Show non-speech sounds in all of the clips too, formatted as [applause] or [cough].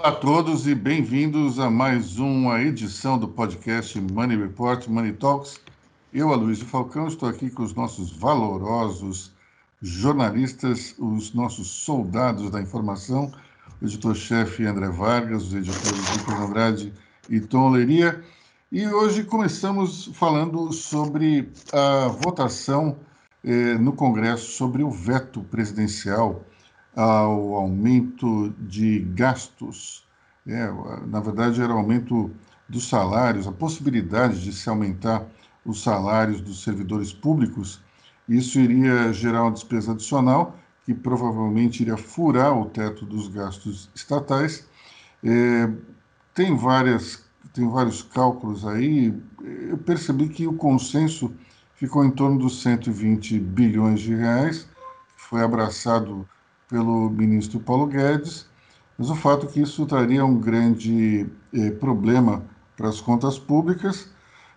Olá a todos e bem-vindos a mais uma edição do podcast Money Report, Money Talks. Eu, Aloysio Falcão, estou aqui com os nossos valorosos jornalistas, os nossos soldados da informação, o editor-chefe André Vargas, os editores Lucas Andrade e Tom Leria. E hoje começamos falando sobre a votação eh, no Congresso sobre o veto presidencial ao aumento de gastos. É, na verdade, era o aumento dos salários, a possibilidade de se aumentar os salários dos servidores públicos. Isso iria gerar uma despesa adicional que provavelmente iria furar o teto dos gastos estatais. É, tem, várias, tem vários cálculos aí. Eu percebi que o consenso ficou em torno dos 120 bilhões de reais, foi abraçado pelo ministro Paulo Guedes, mas o fato é que isso traria um grande eh, problema para as contas públicas.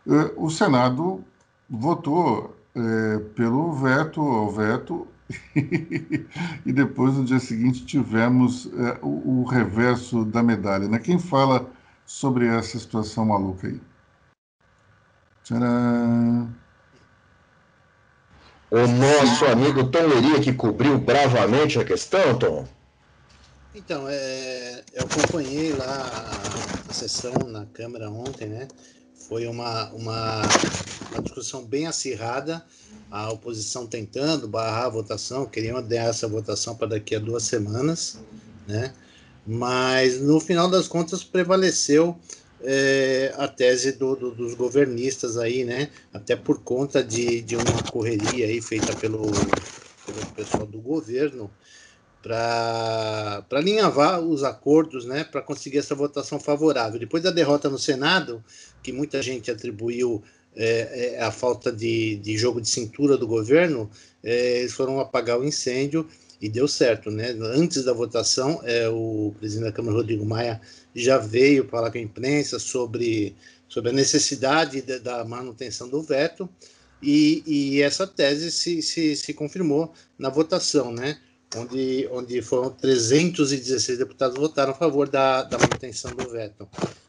Eh, o Senado votou eh, pelo veto ao veto [laughs] e depois no dia seguinte tivemos eh, o, o, reverso da medalha. Né? Quem fala sobre essa situação maluca aí? Tcharam! O nosso amigo Tom Leria, que cobriu bravamente a questão, Tom? Então, é, eu acompanhei lá a, sessão na Câmara ontem, né? Foi uma, uma, uma discussão bem acirrada, a oposição tentando barrar a votação, queriam dar essa votação para daqui a duas semanas, né? Mas no final das contas prevaleceu é, a tese do, do, dos governistas aí, né? Até por conta de, de uma correria aí feita pelo, pelo pessoal do governo para alinhavar os acordos, né? Para conseguir essa votação favorável. Depois da derrota no Senado, que muita gente atribuiu é, é, a falta de, de jogo de cintura do governo, é, eles foram apagar o incêndio e deu certo, né? Antes da votação, é, o presidente da Câmara, Rodrigo Maia, já veio falar com a imprensa sobre, sobre a necessidade de, da manutenção do veto, e, e essa tese se, se, se, confirmou na votação, né? Onde, onde foram 316 deputados votaram a favor da, da manutenção do veto.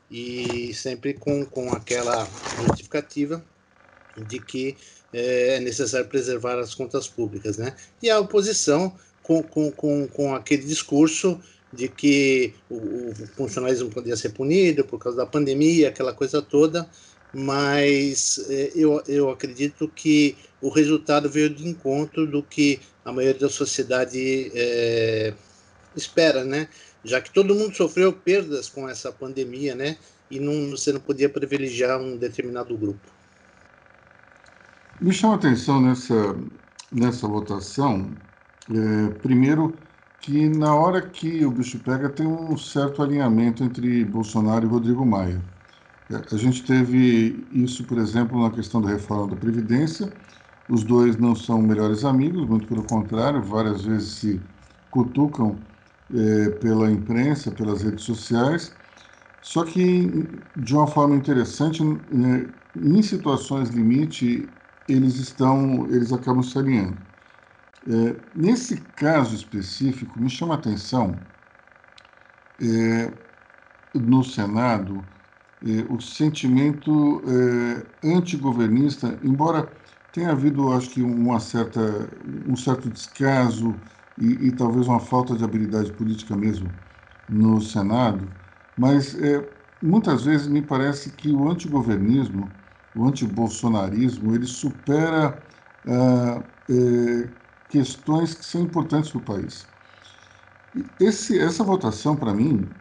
E sempre com, com aquela justificativa de que é, é necessário preservar as contas públicas, né? E a oposição com, com, com, com aquele discurso de que o, o funcionalismo podia ser punido por causa da pandemia, aquela coisa toda, mas é, eu, eu acredito que o resultado veio de encontro do que a maioria da sociedade é, espera, né? Já que todo mundo sofreu perdas com essa pandemia, né? E não, você não podia privilegiar um determinado grupo. Me chama a atenção nessa, nessa votação é, primeiro, que na hora que o bicho pega tem um certo alinhamento entre Bolsonaro e Rodrigo Maia. É, a gente teve isso, por exemplo, na questão da reforma da Previdência. Os dois não são melhores amigos, muito pelo contrário, várias vezes se cutucam é, pela imprensa, pelas redes sociais. Só que, de uma forma interessante, é, em situações limite, eles estão, eles acabam se alinhando. É, nesse caso específico, me chama a atenção é, no Senado é, o sentimento é, antigovernista, embora tenha havido, acho que, uma certa, um certo descaso e, e talvez uma falta de habilidade política mesmo no Senado, mas é, muitas vezes me parece que o antigovernismo, o antibolsonarismo, ele supera. Ah, é, questões que são importantes para o país. Esse, essa votação, para mim,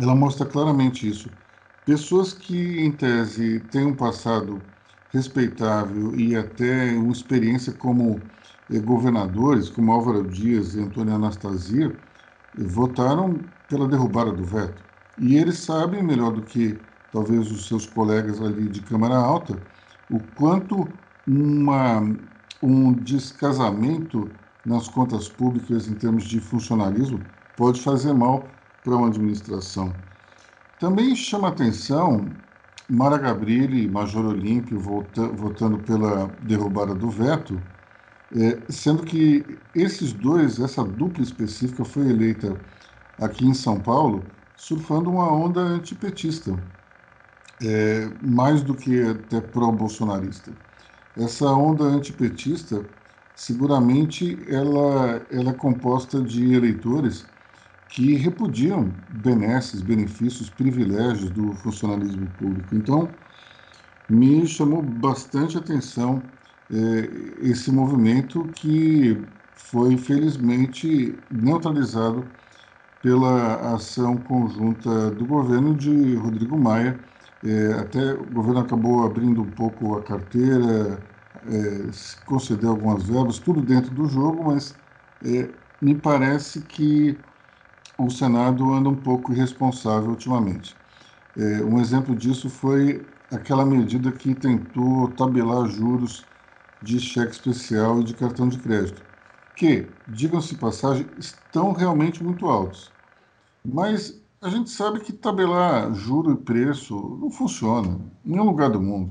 ela mostra claramente isso. Pessoas que, em tese, têm um passado respeitável e até uma experiência como eh, governadores, como Álvaro Dias e Antônio Anastasia, votaram pela derrubada do veto. E eles sabem, melhor do que talvez os seus colegas ali de Câmara Alta, o quanto uma um descasamento nas contas públicas em termos de funcionalismo pode fazer mal para uma administração. Também chama atenção Mara Gabrilli e Major Olímpio votando pela derrubada do veto, é, sendo que esses dois, essa dupla específica, foi eleita aqui em São Paulo surfando uma onda antipetista, é, mais do que até pró-bolsonarista. Essa onda antipetista, seguramente, ela, ela é composta de eleitores que repudiam benesses, benefícios, privilégios do funcionalismo público. Então, me chamou bastante atenção é, esse movimento que foi felizmente neutralizado pela ação conjunta do governo de Rodrigo Maia. É, até o governo acabou abrindo um pouco a carteira, é, concedeu algumas verbas, tudo dentro do jogo, mas é, me parece que o Senado anda um pouco irresponsável ultimamente. É, um exemplo disso foi aquela medida que tentou tabelar juros de cheque especial e de cartão de crédito, que, digam-se passagem, estão realmente muito altos. Mas a gente sabe que tabelar juro e preço não funciona em nenhum lugar do mundo.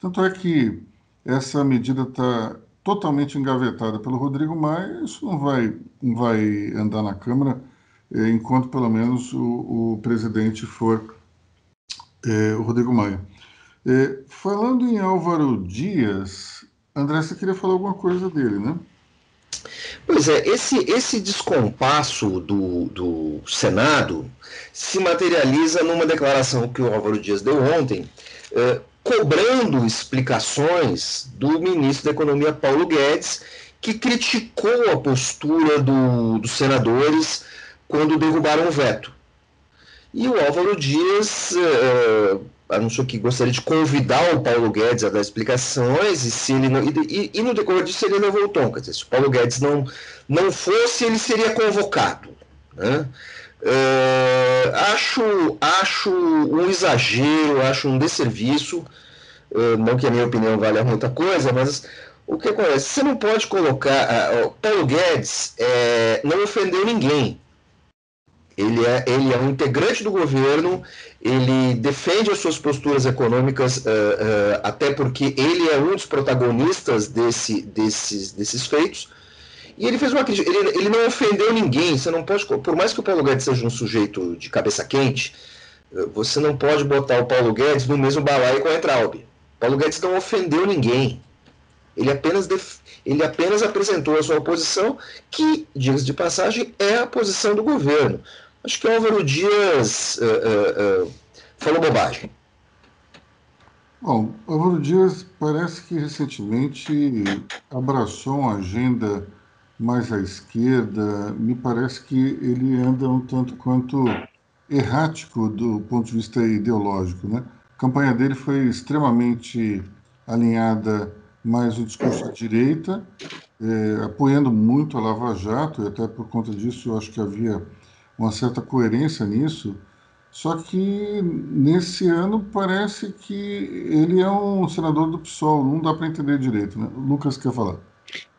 Tanto é que essa medida está totalmente engavetada pelo Rodrigo Maia, isso não vai, não vai andar na Câmara eh, enquanto pelo menos o, o presidente for eh, o Rodrigo Maia. Eh, falando em Álvaro Dias, André, você queria falar alguma coisa dele, né? Pois é, esse, esse descompasso do, do Senado se materializa numa declaração que o Álvaro Dias deu ontem, eh, cobrando explicações do ministro da Economia Paulo Guedes, que criticou a postura do, dos senadores quando derrubaram o veto. E o Álvaro Dias eh, anunciou que gostaria de convidar o Paulo Guedes a dar explicações e se ele não, e, e, no decorrer disso ele não voltou. Quer dizer, se o Paulo Guedes não, não fosse, ele seria convocado. Né? Uh, acho, acho um exagero, acho um desserviço. Uh, não que a minha opinião valha muita coisa, mas o que acontece? Você não pode colocar. Uh, Paulo Guedes é, não ofendeu ninguém. Ele é, ele é um integrante do governo, ele defende as suas posturas econômicas, uh, uh, até porque ele é um dos protagonistas desse, desses, desses feitos. E ele fez uma crítica, ele, ele não ofendeu ninguém, você não pode, por mais que o Paulo Guedes seja um sujeito de cabeça quente, você não pode botar o Paulo Guedes no mesmo balaio com a Entraub. Paulo Guedes não ofendeu ninguém. Ele apenas, def... ele apenas apresentou a sua posição, que, diga-se de passagem, é a posição do governo. Acho que Álvaro Dias uh, uh, uh, falou bobagem. Bom, Álvaro Dias parece que recentemente abraçou uma agenda mais à esquerda. Me parece que ele anda um tanto quanto errático do ponto de vista ideológico. Né? A campanha dele foi extremamente alinhada mais o discurso à direita, eh, apoiando muito a Lava Jato, e até por conta disso eu acho que havia uma certa coerência nisso. Só que nesse ano parece que ele é um senador do PSOL, não dá para entender direito. Né? Lucas quer falar.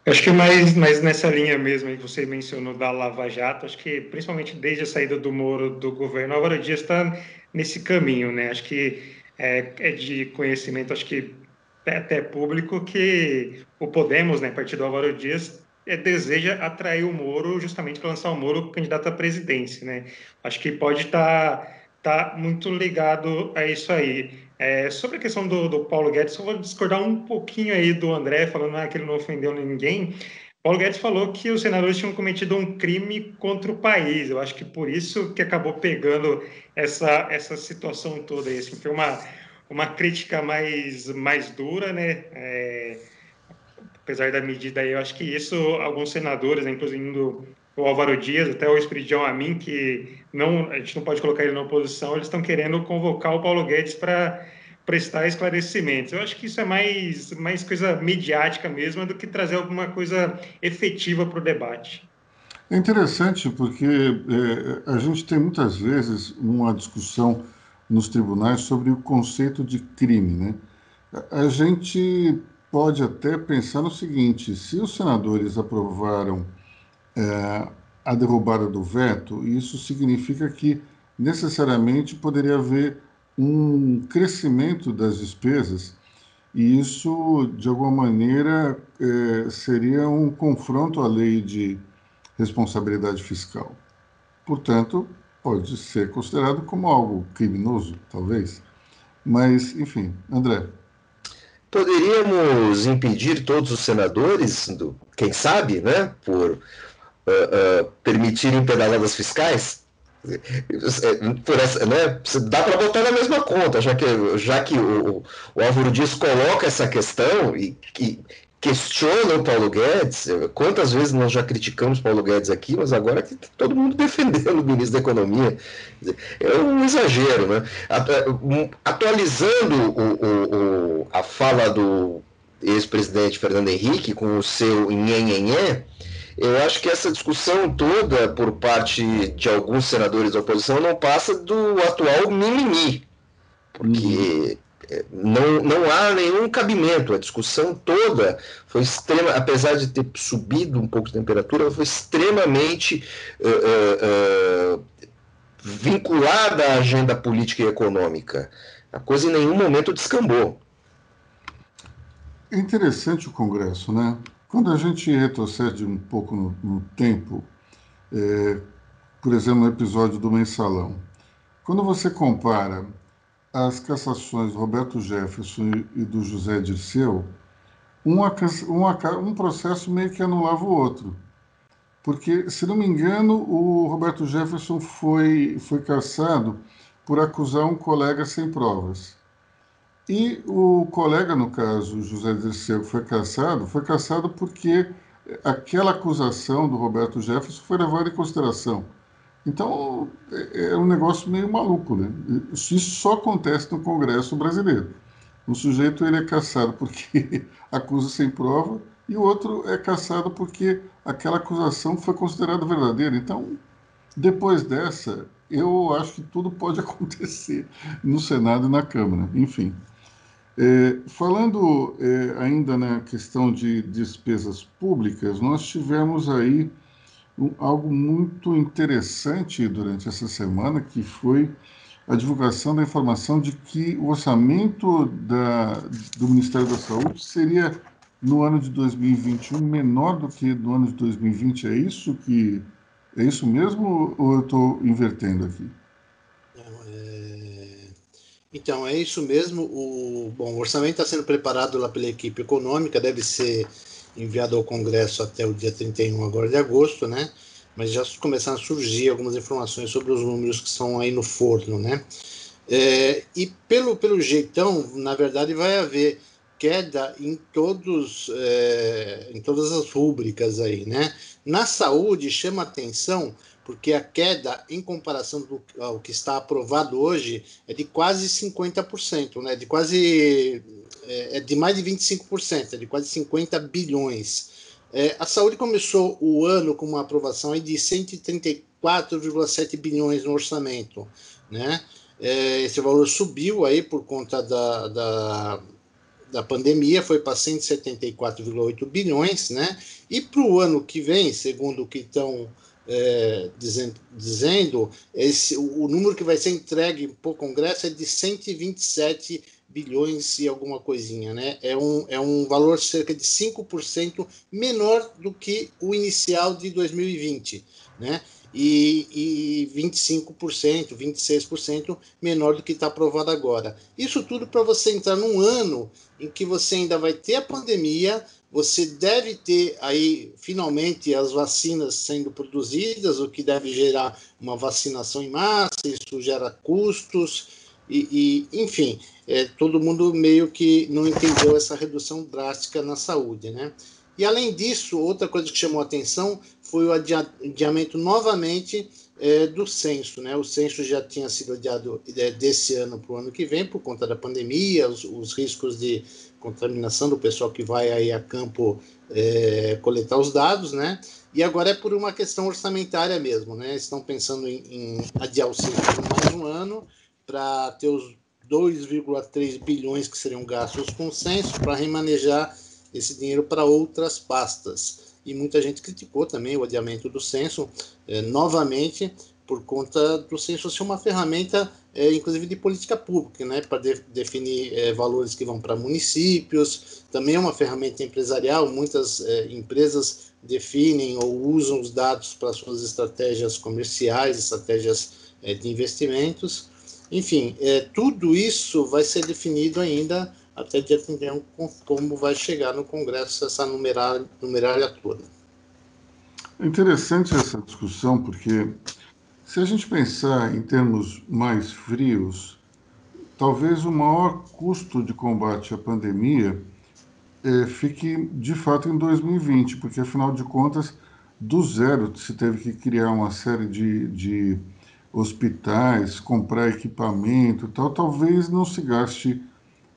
Acho que mais, mais nessa linha mesmo que você mencionou da Lava Jato, acho que principalmente desde a saída do Moro do governo, Álvaro Dias está nesse caminho, né? Acho que é, é, de conhecimento, acho que é até público que o Podemos, né, partido do Álvaro Dias, é, deseja atrair o Moro justamente para lançar o Moro candidato à presidência, né? Acho que pode estar tá, tá muito ligado a isso aí. É, sobre a questão do, do, Paulo Guedes, eu vou discordar um pouquinho aí do André, falando ah, que ele não ofendeu ninguém. Paulo Guedes falou que os senadores tinham cometido um crime contra o país. Eu acho que por isso que acabou pegando essa, essa situação toda. Aí. Assim, foi uma, uma crítica mais, mais dura, né? É, apesar da medida aí, eu acho que isso, alguns senadores, né, inclusive o Álvaro Dias, até o Espiridião Amin, que não, a gente não pode colocar ele na oposição, eles estão querendo convocar o Paulo Guedes para prestar esclarecimentos. Eu acho que isso é mais, mais coisa midiática mesmo do que trazer alguma coisa efetiva para o debate. É interessante porque é, a gente tem muitas vezes uma discussão nos tribunais sobre o conceito de crime, né? A gente pode até pensar no seguinte: se os senadores aprovaram é, a derrubada do veto, isso significa que necessariamente poderia haver um crescimento das despesas e isso, de alguma maneira, é, seria um confronto à lei de responsabilidade fiscal. Portanto, pode ser considerado como algo criminoso, talvez. Mas, enfim, André. Poderíamos impedir todos os senadores, do, quem sabe, né, por uh, uh, permitirem pedaladas fiscais? Por essa, né, dá para botar na mesma conta, já que, já que o, o Álvaro Dias coloca essa questão e, e questiona o Paulo Guedes. Quantas vezes nós já criticamos Paulo Guedes aqui, mas agora que todo mundo [laughs] defendendo o ministro da Economia. É um exagero, né? É, atualizando o, o, o, a fala do ex-presidente Fernando Henrique com o seu nhenhenhé, eu acho que essa discussão toda por parte de alguns senadores da oposição não passa do atual mimimi, porque uhum. Não, não há nenhum cabimento. A discussão toda foi extrema, apesar de ter subido um pouco de temperatura, foi extremamente uh, uh, vinculada à agenda política e econômica. A coisa em nenhum momento descambou. É interessante o Congresso, né? Quando a gente retrocede um pouco no, no tempo, é, por exemplo, no episódio do mensalão, quando você compara as cassações Roberto Jefferson e do José Dirceu, um processo meio que anulava o outro. Porque, se não me engano, o Roberto Jefferson foi, foi cassado por acusar um colega sem provas. E o colega, no caso, José Dirceu, que foi caçado, foi caçado porque aquela acusação do Roberto Jefferson foi levada em consideração. Então, é, é um negócio meio maluco, né? Isso só acontece no Congresso brasileiro. Um sujeito ele é caçado porque [laughs] acusa sem prova e o outro é caçado porque aquela acusação foi considerada verdadeira. Então, depois dessa, eu acho que tudo pode [laughs] acontecer no Senado e na Câmara. Enfim. É, falando é, ainda na questão de despesas públicas, nós tivemos aí um, algo muito interessante durante essa semana, que foi a divulgação da informação de que o orçamento da, do Ministério da Saúde seria no ano de 2021 menor do que no ano de 2020. É isso que é isso mesmo ou eu estou invertendo aqui? Então, é isso mesmo. O, bom, o orçamento está sendo preparado lá pela equipe econômica, deve ser enviado ao Congresso até o dia 31 agora de agosto, né? Mas já começaram a surgir algumas informações sobre os números que estão aí no forno, né? É, e pelo, pelo jeitão, na verdade, vai haver queda em todos é, em todas as rúbricas aí, né? Na saúde chama atenção porque a queda em comparação do, ao que está aprovado hoje é de quase 50%, né? De quase é, é de mais de 25%, é de quase 50 bilhões. É, a saúde começou o ano com uma aprovação de 134,7 bilhões no orçamento, né? É, esse valor subiu aí por conta da, da, da pandemia, foi para 174,8 bilhões, né? E para o ano que vem, segundo o que estão é, dizendo, dizendo esse, o, o, número que vai ser entregue para o Congresso é de 127 bilhões e alguma coisinha, né? É um, é um valor cerca de 5% menor do que o inicial de 2020, né? E, e 25%, 26% menor do que está aprovado agora. Isso tudo para você entrar num ano em que você ainda vai ter a pandemia, você deve ter aí finalmente as vacinas sendo produzidas, o que deve gerar uma vacinação em massa, isso gera custos, e, e enfim, é, todo mundo meio que não entendeu essa redução drástica na saúde, né? E além disso, outra coisa que chamou a atenção foi o adiamento novamente é, do censo. Né? O censo já tinha sido adiado é, desse ano para o ano que vem por conta da pandemia, os, os riscos de contaminação do pessoal que vai aí a campo é, coletar os dados, né? E agora é por uma questão orçamentária mesmo, né? Estão pensando em, em adiar o censo por mais um ano para ter os 2,3 bilhões que seriam gastos com o censo para remanejar esse dinheiro para outras pastas. E muita gente criticou também o adiamento do censo, é, novamente, por conta do censo ser uma ferramenta, é, inclusive de política pública, né, para de, definir é, valores que vão para municípios, também é uma ferramenta empresarial, muitas empresas definem ou usam os dados para suas estratégias comerciais, estratégias de investimentos. Enfim, é, tudo isso vai ser definido ainda até dia 31, como vai chegar no Congresso essa numerária, numerária toda. É interessante essa discussão, porque se a gente pensar em termos mais frios, talvez o maior custo de combate à pandemia é, fique de fato em 2020, porque afinal de contas, do zero se teve que criar uma série de, de hospitais, comprar equipamento tal, talvez não se gaste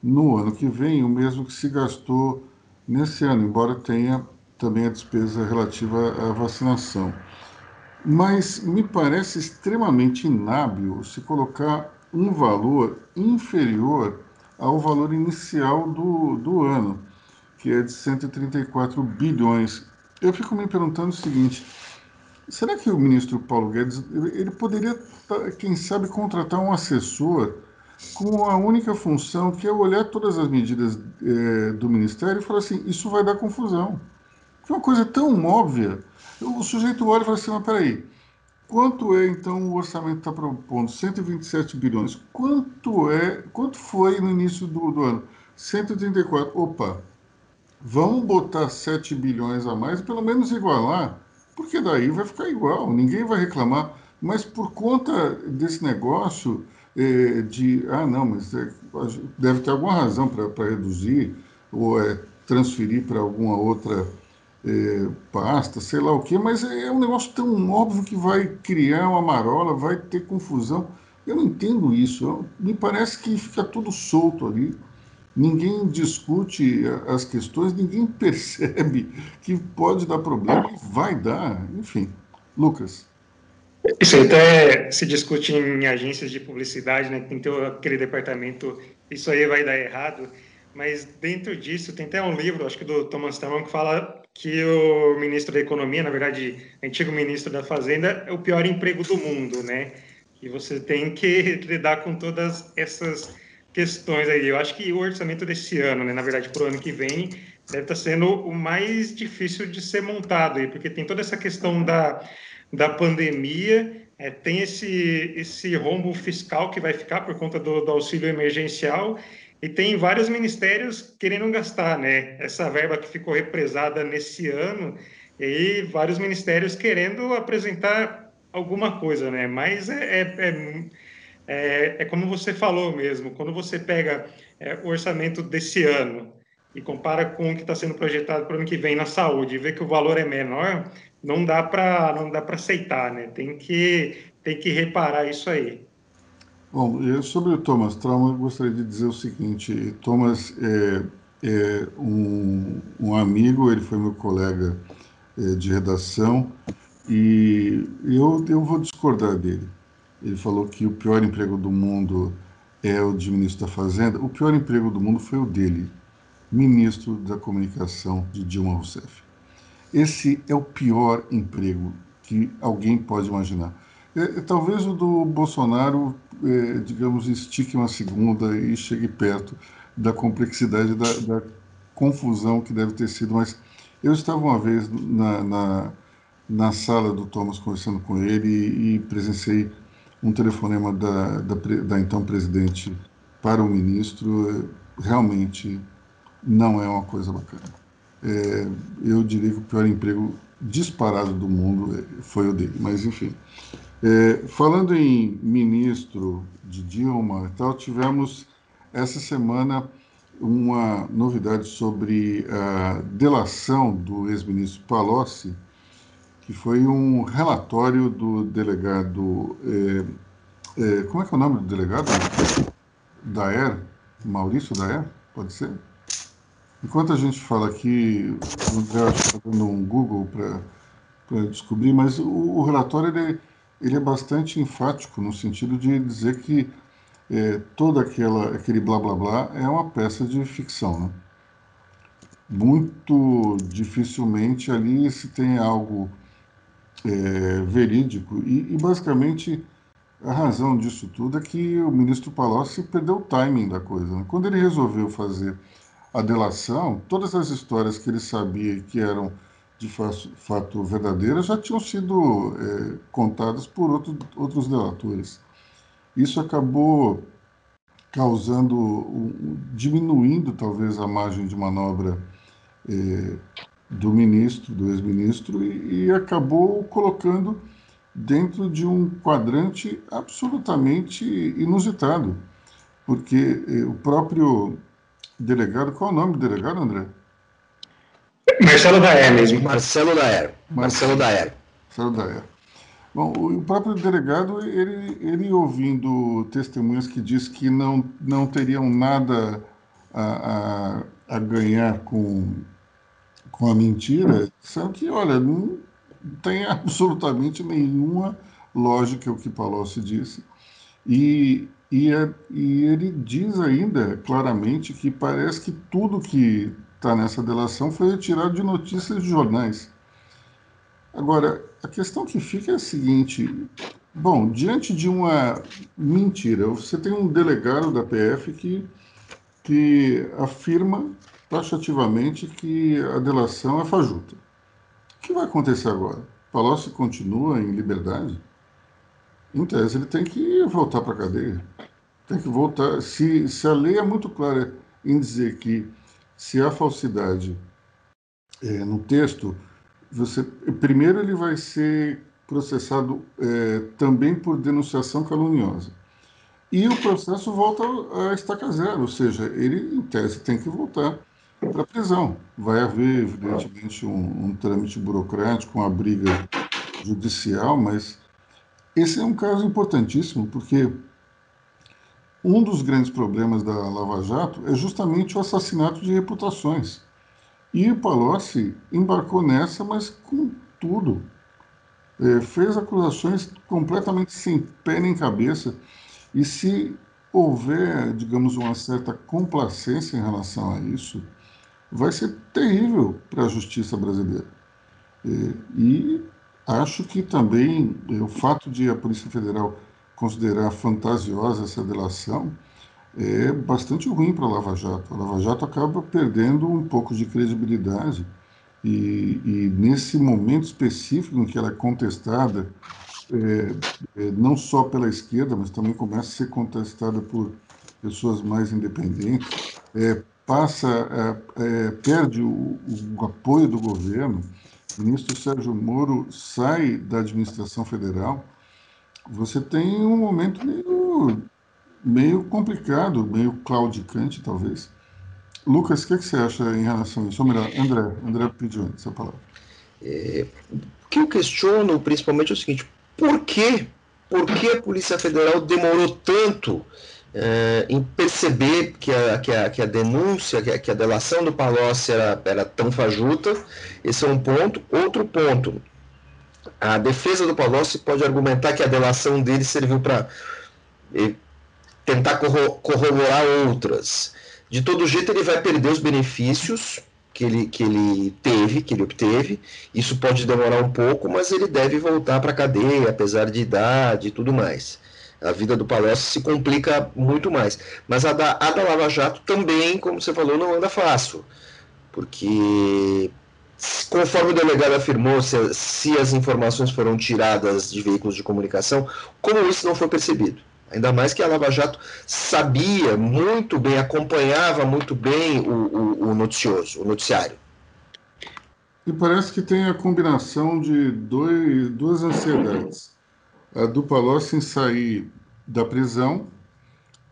no ano que vem o mesmo que se gastou nesse ano, embora tenha também a despesa relativa à vacinação. Mas me parece extremamente inábil se colocar um valor inferior ao valor inicial do, do ano, que é de 134 bilhões. Eu fico me perguntando o seguinte: será que o ministro Paulo Guedes ele poderia, quem sabe, contratar um assessor com a única função que é olhar todas as medidas é, do Ministério e falar assim, isso vai dar confusão. É uma coisa tão óbvia. O sujeito olha e fala assim, mas peraí, quanto é então o orçamento está propondo? 127 bilhões. Quanto é, quanto foi no início do, do ano? 134. Opa, vamos botar 7 bilhões a mais, pelo menos igualar, porque daí vai ficar igual, ninguém vai reclamar. Mas por conta desse negócio é, de, ah, não, mas é, deve ter alguma razão para reduzir ou é, transferir para alguma outra é, pasta, sei lá o quê, mas é, é um negócio tão óbvio que vai criar uma marola, vai ter confusão. Eu não entendo isso. Me parece que fica tudo solto ali. Ninguém discute as questões, ninguém [laughs] percebe que pode dar problema e vai dar. Enfim, Lucas. Isso até se discute em agências de publicidade, né? Tem que ter aquele departamento, isso aí vai dar errado. Mas dentro disso, tem até um livro, acho que do Thomas Tamman, que fala que o ministro da Economia, na verdade, antigo ministro da Fazenda, é o pior emprego do mundo, né? E você tem que [laughs] lidar com todas essas questões aí. Eu acho que o orçamento desse ano, né, na verdade, para o ano que vem, deve estar sendo o mais difícil de ser montado aí, porque tem toda essa questão da da pandemia, é, tem esse, esse rombo fiscal que vai ficar por conta do, do, auxílio emergencial e tem vários ministérios querendo gastar, né? Essa verba que ficou represada nesse ano e vários ministérios querendo apresentar alguma coisa, né? Mas é, é, é, é, é como você falou mesmo, quando você pega é, o orçamento desse ano e compara com o que está sendo projetado para o ano que vem na saúde e vê que o valor é menor, não dá para não dá para aceitar, né? Tem que tem que reparar isso aí. Bom, sobre o Thomas Trauma, gostaria de dizer o seguinte: Thomas é, é um, um, amigo, ele foi meu colega é, de redação e eu, eu vou discordar dele. Ele falou que o pior emprego do mundo é o de ministro da Fazenda. O pior emprego do mundo foi o dele, ministro da Comunicação de Dilma Rousseff. Esse é o pior emprego que alguém pode imaginar. É, talvez o do Bolsonaro, é, digamos, estique uma segunda e chegue perto da complexidade, da, da, confusão que deve ter sido. Mas eu estava uma vez na, na, na sala do Thomas conversando com ele e, e presenciei um telefonema da, da, da, então presidente para o ministro. Realmente não é uma coisa bacana é, eu diria que o pior emprego disparado do mundo é, foi o dele, mas enfim. É, falando em ministro de Dilma e tal, tivemos essa semana uma novidade sobre a delação do ex-ministro Palocci, que foi um relatório do delegado. É, é, como é que é o nome do delegado? Daer? Maurício Daer? Pode ser? Enquanto a gente fala aqui, o André está dando um Google para descobrir, mas o, o relatório ele, ele, é bastante enfático no sentido de dizer que é, todo aquela, aquele blá blá blá é uma peça de ficção. Né? Muito dificilmente ali se tem algo é, verídico e, e, basicamente a razão disso tudo é que o ministro Palocci perdeu o timing da coisa. Né? Quando ele resolveu fazer a delação, todas as histórias que ele sabia que eram de fato verdadeiras já tinham sido é, contadas por outro, outros delatores. Isso acabou causando, diminuindo talvez a margem de manobra é, do ministro, do ex-ministro, e, e, acabou colocando dentro de um quadrante absolutamente inusitado, porque é, o próprio delegado, qual é o nome do delegado, André? Marcelo Daer mesmo. Marcelo Daer. Marcelo Daer. Marcelo Daer. Bom, o próprio delegado, ele, ele ouvindo testemunhas que diz que não, não teriam nada a, a, a ganhar com, com a mentira, sabe que, olha, não tem absolutamente nenhuma lógica o que Palocci disse. E, e, é, e ele diz ainda claramente que parece que tudo que está nessa delação foi retirado de notícias de jornais. Agora, a questão que fica é a seguinte: bom, diante de uma mentira, você tem um delegado da PF que, que afirma taxativamente que a delação é fajuta. O que vai acontecer agora? Palocci continua em liberdade? Em tese, ele tem que voltar para a cadeia. Tem que voltar. Se, se a lei é muito clara em dizer que se há falsidade é, no texto, você primeiro ele vai ser processado é, também por denunciação caluniosa. E o processo volta a estaca zero, ou seja, ele, em tese, tem que voltar para a prisão. Vai haver, evidentemente, um, um trâmite burocrático, uma briga judicial, mas esse é um caso importantíssimo, porque um dos grandes problemas da Lava Jato é justamente o assassinato de reputações. E o Palocci embarcou nessa, mas com tudo. É, fez acusações completamente sem pé nem cabeça. E se houver, digamos, uma certa complacência em relação a isso, vai ser terrível para a justiça brasileira. É, e acho que também é, o fato de a Polícia Federal considerar fantasiosa essa delação é bastante ruim para a Lava Jato. A Lava Jato acaba perdendo um pouco de credibilidade e, e nesse momento específico em que ela é contestada, é, é, não só pela esquerda, mas também começa a ser contestada por pessoas mais independentes, é, passa, é, é, perde o, o apoio do governo. O ministro Sérgio Moro sai da administração federal você tem um momento meio, meio complicado, meio claudicante, talvez. Lucas, o que, é que, você acha em relação a isso? Ou melhor, André, André pediu essa palavra. É, o que eu questiono, principalmente, é o seguinte: por que, por que a Polícia Federal demorou tanto é, em perceber que a, que a, que a denúncia, que a, que a delação do Palocci era, era tão fajuta? Esse é um ponto. Outro ponto: a defesa do Palocci pode argumentar que a delação dele serviu para eh, tentar corro corroborar outras. De todo jeito, ele vai perder os benefícios que ele, que ele teve, que ele obteve. Isso pode demorar um pouco, mas ele deve voltar para a cadeia, apesar de idade e tudo mais. A vida do Palocci se complica muito mais. Mas a da, a da Lava Jato também, como você falou, não anda fácil. Porque Conforme o delegado afirmou, se, se, as informações foram tiradas de veículos de comunicação, como isso não foi percebido? Ainda mais que a Lava Jato sabia muito bem, acompanhava muito bem o, o, o noticioso, o noticiário. E parece que tem a combinação de dois, duas ansiedades. A do Palocci em sair da prisão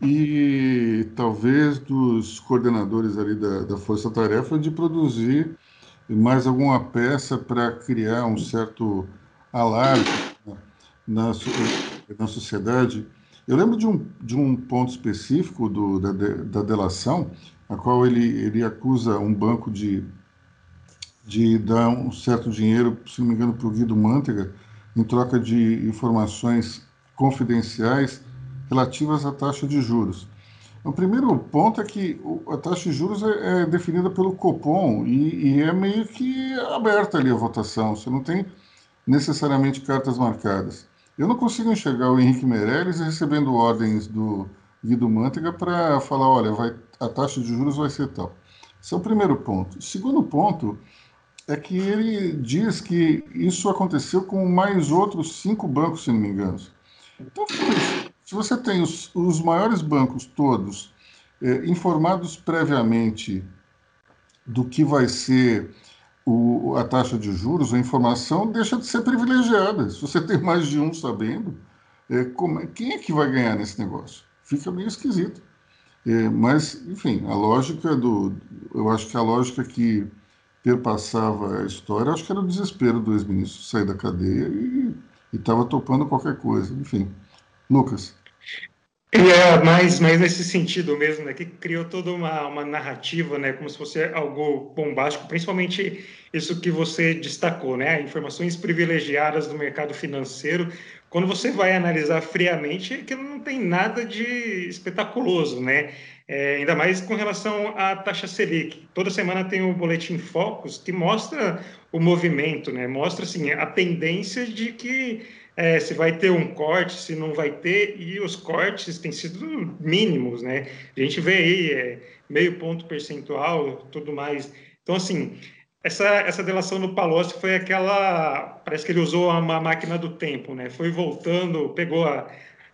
e talvez dos coordenadores ali da, da Força Tarefa de produzir mais alguma peça para criar um certo alarme na, na sociedade. Eu lembro de um, de um ponto específico do, da, da delação, a qual ele, ele acusa um banco de, de dar um certo dinheiro, se não me engano, para o Guido Mantega, em troca de informações confidenciais relativas à taxa de juros. O primeiro ponto é que a taxa de juros é, é definida pelo Copom e, e, é meio que aberta ali a votação. Você não tem necessariamente cartas marcadas. Eu não consigo enxergar o Henrique Meirelles recebendo ordens do Guido Mantega para falar, olha, vai, a taxa de juros vai ser tal. Esse é o primeiro ponto. O segundo ponto é que ele diz que isso aconteceu com mais outros cinco bancos, se não me engano. Então, se você tem os, os maiores bancos todos é, informados previamente do que vai ser o, a taxa de juros, a informação deixa de ser privilegiada. Se você tem mais de um sabendo, é, como, é, quem é que vai ganhar nesse negócio? Fica meio esquisito. Mas, enfim, a lógica do. Eu acho que a lógica que perpassava a história, acho que era o desespero do ex-ministro sair da cadeia e estava topando qualquer coisa. Enfim. Lucas. É, mais, nesse sentido mesmo, né, que criou toda uma, uma narrativa, né, como se fosse algo bombástico, principalmente isso que você destacou, né, informações privilegiadas do mercado financeiro. Quando você vai analisar friamente, que não tem nada de espetaculoso, né? É, ainda mais com relação à taxa Selic. Toda semana tem o boletim Focus que mostra o movimento, né? Mostra assim a tendência de que é, se vai ter um corte, se não vai ter, e os cortes têm sido mínimos, né? A gente vê aí é, meio ponto percentual, tudo mais. Então, assim, essa, essa delação no Palocci foi aquela. Parece que ele usou uma máquina do tempo, né? Foi voltando, pegou a.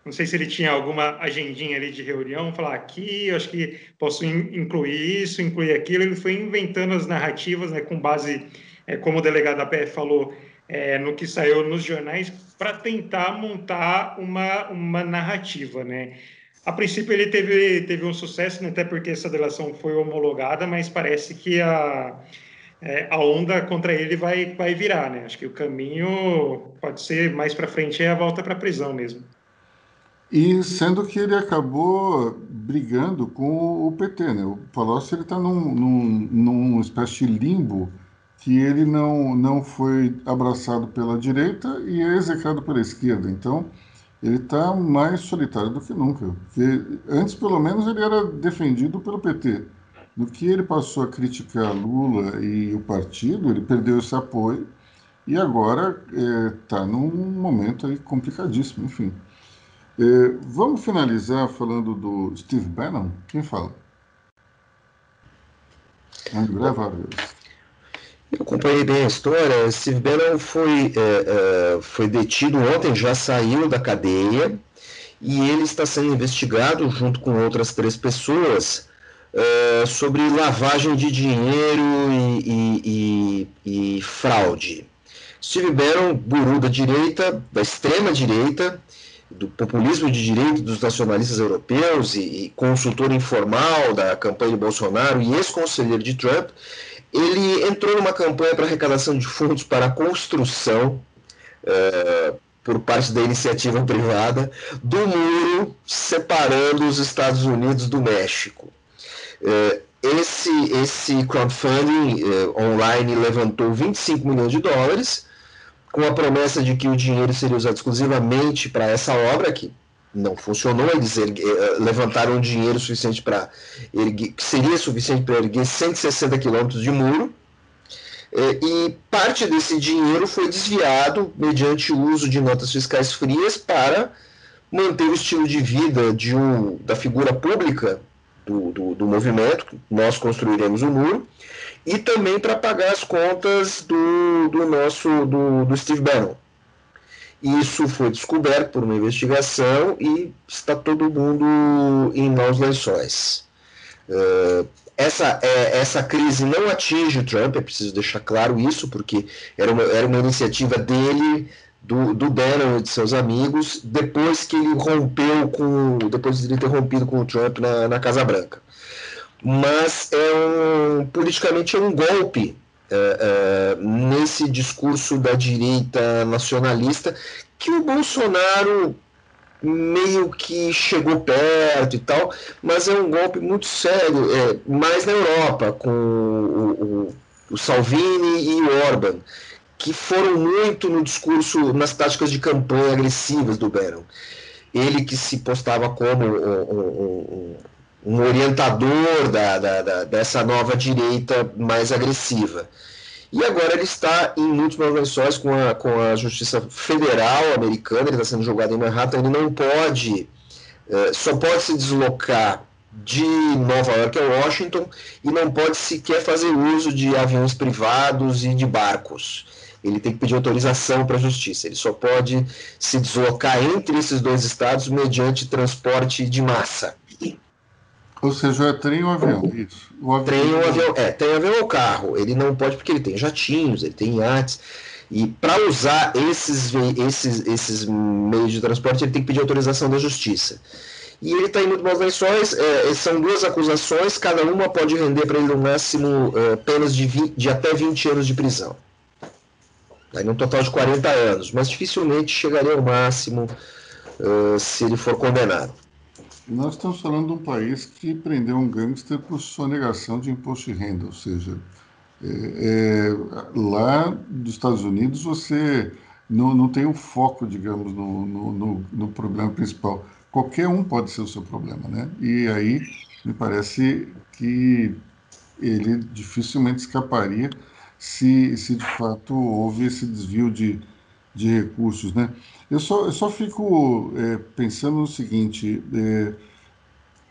Não sei se ele tinha alguma agendinha ali de reunião, falar aqui, acho que posso incluir isso, incluir aquilo. Ele foi inventando as narrativas, né, com base, é, como o delegado da PF falou, é, no que saiu nos jornais para tentar montar uma, uma narrativa, né? A princípio ele teve, teve um sucesso, né? até porque essa delação foi homologada, mas parece que a, é, a onda contra ele vai, vai virar, né? Acho que o caminho pode ser mais para frente é a volta para a prisão mesmo. E sendo que ele acabou brigando com o PT, né? O Palocci ele está num, num, espécie de limbo que ele não, não foi abraçado pela direita e é execrado pela esquerda. Então, ele está mais solitário do que nunca. Porque antes, pelo menos, ele era defendido pelo PT. No que ele passou a criticar Lula e o partido, ele perdeu esse apoio e agora está é, num momento aí complicadíssimo. Enfim, é, vamos finalizar falando do Steve Bannon. Quem fala? André Vargas. Eu acompanhei bem a história. Steve Bannon foi, é, é, foi detido ontem, já saiu da cadeia e ele está sendo investigado junto com outras três pessoas é, sobre lavagem de dinheiro e, e, e, e, fraude. Steve Bannon, guru da direita, da extrema direita, do populismo de direita dos nacionalistas europeus e, consultor informal da campanha de Bolsonaro e ex-conselheiro de Trump, ele entrou numa campanha para arrecadação de fundos para a construção, é, por parte da iniciativa privada, do muro separando os Estados Unidos do México. É, esse, esse crowdfunding é, online levantou 25 milhões de dólares, com a promessa de que o dinheiro seria usado exclusivamente para essa obra, que não funcionou, eles ergue, eh, levantaram dinheiro suficiente para erguer, que seria suficiente para erguer 160 quilômetros de muro, eh, e parte desse dinheiro foi desviado mediante o uso de notas fiscais frias para manter o estilo de vida de um, da figura pública do, do, do movimento, nós construiremos o muro, e também para pagar as contas do, do nosso do, do Steve Bannon. Isso foi descoberto por uma investigação e está todo mundo em maus lençóis. Uh, essa, é, essa crise não atinge o Trump, é preciso deixar claro isso, porque era uma, era uma iniciativa dele, do, do Bannon e de seus amigos, depois que ele rompeu com. depois de ele ter rompido com o Trump na, na Casa Branca. Mas é um, politicamente é um golpe é, é, nesse discurso da direita nacionalista que o Bolsonaro meio que chegou perto e tal, mas é um golpe muito sério, é, mais na Europa, com o, o, o Salvini e o Orban, que foram muito no discurso, nas táticas de campanha agressivas do Bannon. Ele que se postava como um, um, um orientador da, da, da, dessa nova direita mais agressiva. E agora ele está em múltiplas lençóis com a, com a Justiça Federal americana, ele está sendo julgado em Manhattan, ele não pode, uh, só pode se deslocar de Nova York a Washington e não pode sequer fazer uso de aviões privados e de barcos. Ele tem que pedir autorização para a justiça. Ele só pode se deslocar entre esses dois estados mediante transporte de massa. Ou seja, é trem ou avião, isso. O avião... Trem ou avião, é, tem avião ou carro. Ele não pode porque ele tem jatinhos, ele tem iates. E para usar esses, esses, esses meios de transporte, ele tem que pedir autorização da justiça. E ele está em muito maus lençóis. É, são duas acusações, cada uma pode render para ele no máximo é, penas de, 20, de até 20 anos de prisão. Aí num total de 40 anos, mas dificilmente chegaria ao máximo uh, se ele for condenado. Nós estamos falando de um país que prendeu um gangster por sonegação de imposto de renda, ou seja, é, é, lá dos Estados Unidos você não, não tem o um foco, digamos, no, no, no, no, problema principal. Qualquer um pode ser o seu problema, né? E aí me parece que ele dificilmente escaparia se, se de fato houve esse desvio de, de recursos, né? Eu só, eu só fico é, pensando no seguinte: é,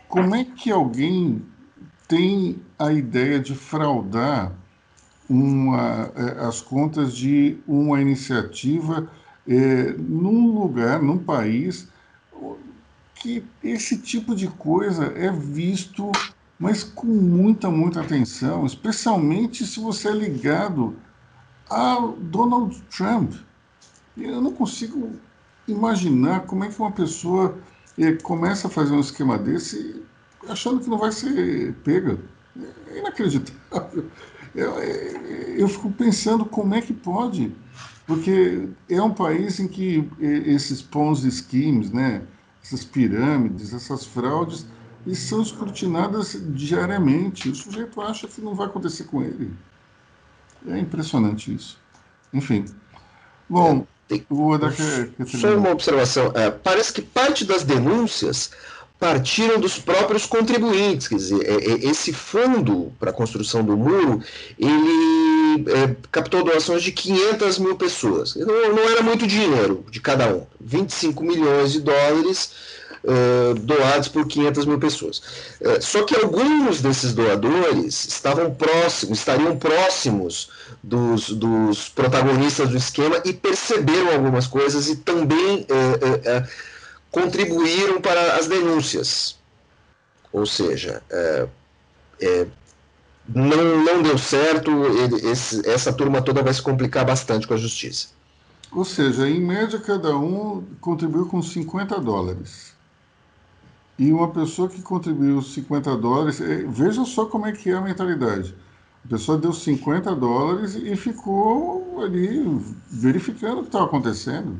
como é que alguém tem a ideia de fraudar uma, é, as contas de uma iniciativa é, num lugar, num país que esse tipo de coisa é visto, mas com muita, muita atenção, especialmente se você é ligado a Donald Trump. Eu não consigo imaginar como é que uma pessoa eh, começa a fazer um esquema desse achando que não vai ser pega. É inacreditável. [laughs] Eu, eu fico pensando como é que pode, porque é um país em que eh, esses Ponzi schemes, né, essas pirâmides, essas fraudes, são escrutinadas diariamente. O sujeito acha que não vai acontecer com ele. É impressionante isso. Enfim. Bom, só uma observação. É, parece que parte das denúncias partiram dos próprios contribuintes, quer dizer, é, é, esse fundo para a construção do muro, ele é, captou doações de 500 mil pessoas. Não, não, era muito dinheiro de cada um, 25 milhões de dólares uh, doados por 500 mil pessoas. Uh, só que alguns desses doadores estavam próximos, estariam próximos dos, dos protagonistas do esquema e perceberam algumas coisas e também uh, contribuíram para as denúncias. Ou seja, não, não deu certo, ele, esse, essa turma toda vai se complicar bastante com a justiça. Ou seja, em média, cada um contribuiu com 50 dólares. E uma pessoa que contribuiu 50 dólares, é, veja só como é que é a mentalidade. A pessoa deu 50 dólares e ficou ali verificando o que estava acontecendo.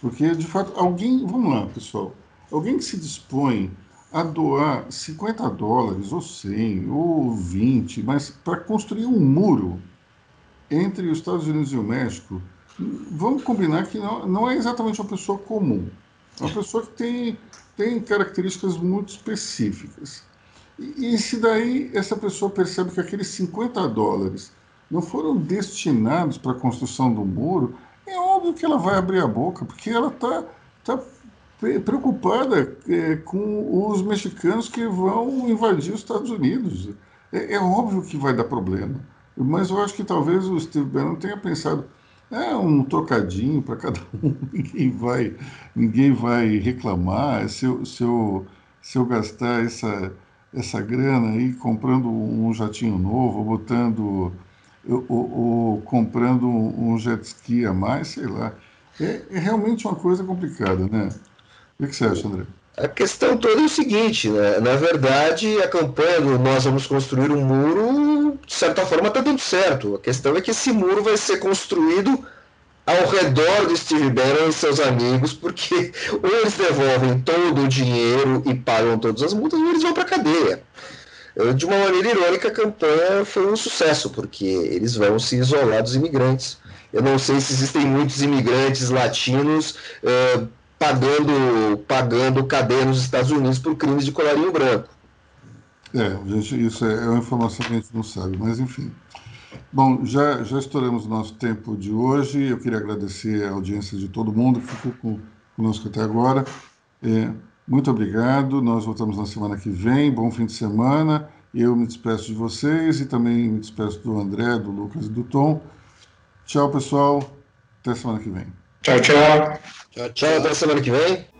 Porque, de fato, alguém. Vamos lá, pessoal. Alguém que se dispõe a doar 50 dólares, ou 100, ou 20, mas para construir um muro entre os Estados Unidos e o México, vamos combinar que não, não é exatamente uma pessoa comum. É uma pessoa que tem tem características muito específicas. E, e se daí essa pessoa percebe que aqueles 50 dólares não foram destinados para a construção do muro, é óbvio que ela vai abrir a boca, porque ela está tá preocupada é, com os mexicanos que vão invadir os Estados Unidos. É, é, óbvio que vai dar problema. Mas eu acho que talvez o Steve Bannon tenha pensado, é um trocadinho para cada [laughs] um, ninguém vai, ninguém vai reclamar. Se eu, se eu, se eu gastar essa, essa grana aí comprando um jatinho novo, botando ou, ou, comprando um jet ski a mais, sei lá. É, é realmente uma coisa complicada, né? O que você acha, André? A questão toda é o seguinte, né? na verdade, a campanha do Nós Vamos Construir um Muro, de certa forma, está dando certo. A questão é que esse muro vai ser construído ao redor do Steve Bannon e seus amigos, porque [laughs] ou eles devolvem todo o dinheiro e pagam todas as multas, ou eles vão para a cadeia. De uma maneira irônica, a campanha foi um sucesso, porque eles vão se isolar dos imigrantes. Eu não sei se existem muitos imigrantes latinos uh, pagando, pagando cadeia nos Estados Unidos por crimes de colarinho branco. É, gente, isso é, é uma informação que a gente não sabe, mas enfim. Bom, já, já estouramos o nosso tempo de hoje. Eu queria agradecer a audiência de todo mundo que ficou com, conosco até agora. É, Muito obrigado. Nós voltamos na semana que vem. Bom fim de semana. Eu me despeço de vocês e também me despeço do André, do Lucas e do Tom. Tchau, pessoal. Até semana que vem. Tchau, tchau. Tchau, tchau. Até semana que vem.